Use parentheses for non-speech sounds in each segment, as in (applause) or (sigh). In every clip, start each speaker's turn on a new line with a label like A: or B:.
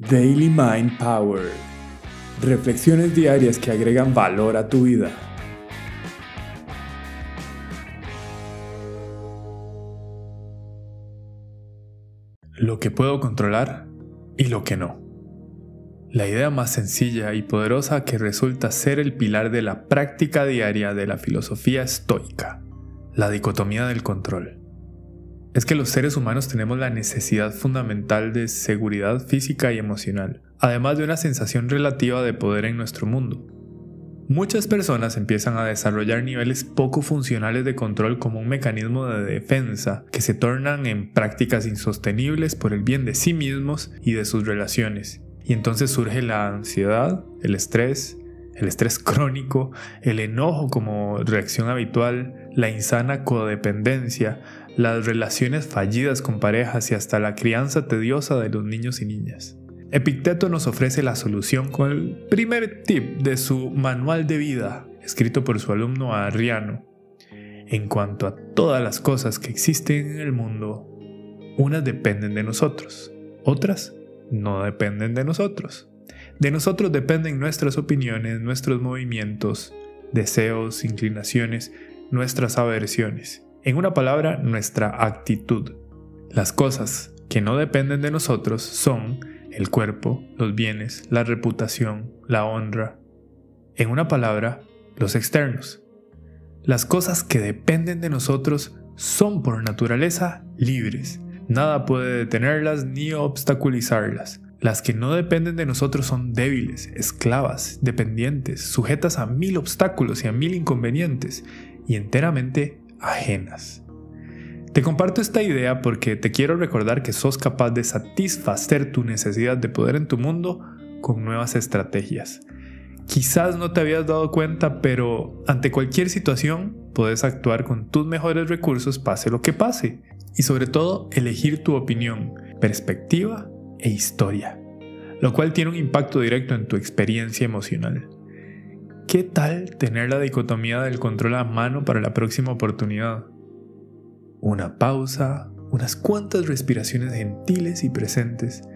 A: Daily Mind Power. Reflexiones diarias que agregan valor a tu vida. Lo que puedo controlar y lo que no. La idea más sencilla y poderosa que resulta ser el pilar de la práctica diaria de la filosofía estoica, la dicotomía del control es que los seres humanos tenemos la necesidad fundamental de seguridad física y emocional, además de una sensación relativa de poder en nuestro mundo. Muchas personas empiezan a desarrollar niveles poco funcionales de control como un mecanismo de defensa que se tornan en prácticas insostenibles por el bien de sí mismos y de sus relaciones. Y entonces surge la ansiedad, el estrés, el estrés crónico, el enojo como reacción habitual, la insana codependencia, las relaciones fallidas con parejas y hasta la crianza tediosa de los niños y niñas. Epicteto nos ofrece la solución con el primer tip de su manual de vida, escrito por su alumno Arriano. En cuanto a todas las cosas que existen en el mundo, unas dependen de nosotros, otras no dependen de nosotros. De nosotros dependen nuestras opiniones, nuestros movimientos, deseos, inclinaciones, nuestras aversiones. En una palabra, nuestra actitud. Las cosas que no dependen de nosotros son el cuerpo, los bienes, la reputación, la honra. En una palabra, los externos. Las cosas que dependen de nosotros son por naturaleza libres. Nada puede detenerlas ni obstaculizarlas. Las que no dependen de nosotros son débiles, esclavas, dependientes, sujetas a mil obstáculos y a mil inconvenientes, y enteramente ajenas. Te comparto esta idea porque te quiero recordar que sos capaz de satisfacer tu necesidad de poder en tu mundo con nuevas estrategias. Quizás no te habías dado cuenta, pero ante cualquier situación puedes actuar con tus mejores recursos pase lo que pase. Y sobre todo, elegir tu opinión, perspectiva e historia, lo cual tiene un impacto directo en tu experiencia emocional. ¿Qué tal tener la dicotomía del control a mano para la próxima oportunidad? Una pausa, unas cuantas respiraciones gentiles y presentes,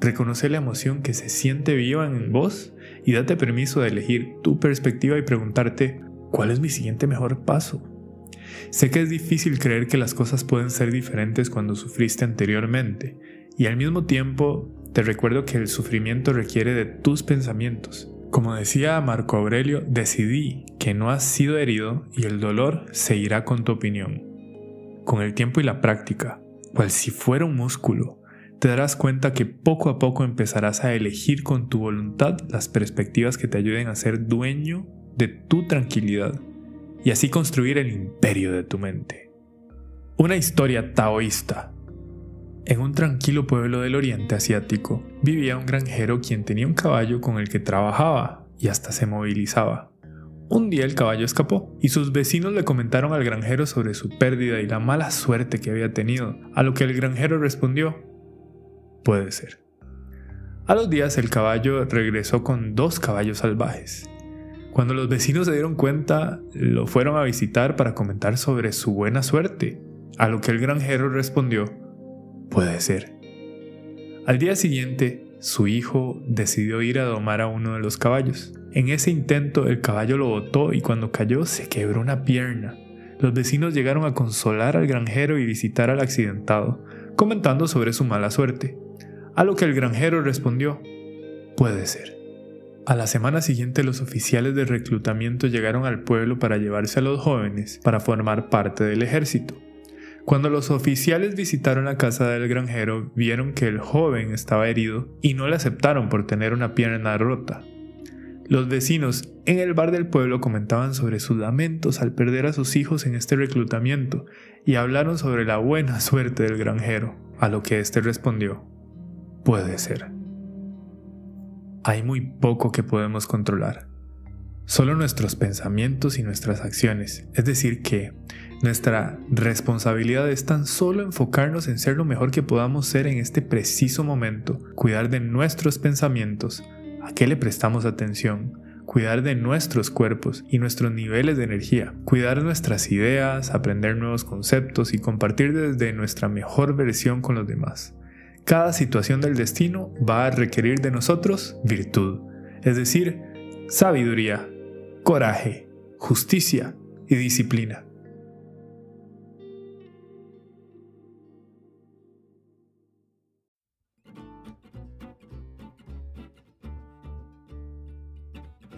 A: reconocer la emoción que se siente viva en vos y date permiso de elegir tu perspectiva y preguntarte, ¿cuál es mi siguiente mejor paso? Sé que es difícil creer que las cosas pueden ser diferentes cuando sufriste anteriormente, y al mismo tiempo te recuerdo que el sufrimiento requiere de tus pensamientos, como decía Marco Aurelio, decidí que no has sido herido y el dolor se irá con tu opinión. Con el tiempo y la práctica, cual si fuera un músculo, te darás cuenta que poco a poco empezarás a elegir con tu voluntad las perspectivas que te ayuden a ser dueño de tu tranquilidad y así construir el imperio de tu mente. Una historia taoísta en un tranquilo pueblo del oriente asiático vivía un granjero quien tenía un caballo con el que trabajaba y hasta se movilizaba. Un día el caballo escapó y sus vecinos le comentaron al granjero sobre su pérdida y la mala suerte que había tenido, a lo que el granjero respondió, puede ser. A los días el caballo regresó con dos caballos salvajes. Cuando los vecinos se dieron cuenta, lo fueron a visitar para comentar sobre su buena suerte, a lo que el granjero respondió, Puede ser. Al día siguiente, su hijo decidió ir a domar a uno de los caballos. En ese intento el caballo lo botó y cuando cayó se quebró una pierna. Los vecinos llegaron a consolar al granjero y visitar al accidentado, comentando sobre su mala suerte. A lo que el granjero respondió, puede ser. A la semana siguiente los oficiales de reclutamiento llegaron al pueblo para llevarse a los jóvenes para formar parte del ejército. Cuando los oficiales visitaron la casa del granjero, vieron que el joven estaba herido y no le aceptaron por tener una pierna rota. Los vecinos en el bar del pueblo comentaban sobre sus lamentos al perder a sus hijos en este reclutamiento y hablaron sobre la buena (laughs) suerte del granjero, a lo que éste respondió, puede ser. Hay muy poco que podemos controlar. Solo nuestros pensamientos y nuestras acciones, es decir, que nuestra responsabilidad es tan solo enfocarnos en ser lo mejor que podamos ser en este preciso momento, cuidar de nuestros pensamientos, a qué le prestamos atención, cuidar de nuestros cuerpos y nuestros niveles de energía, cuidar nuestras ideas, aprender nuevos conceptos y compartir desde nuestra mejor versión con los demás. cada situación del destino va a requerir de nosotros virtud, es decir, sabiduría, coraje, justicia y disciplina.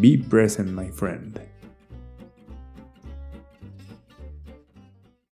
A: Be present, my friend.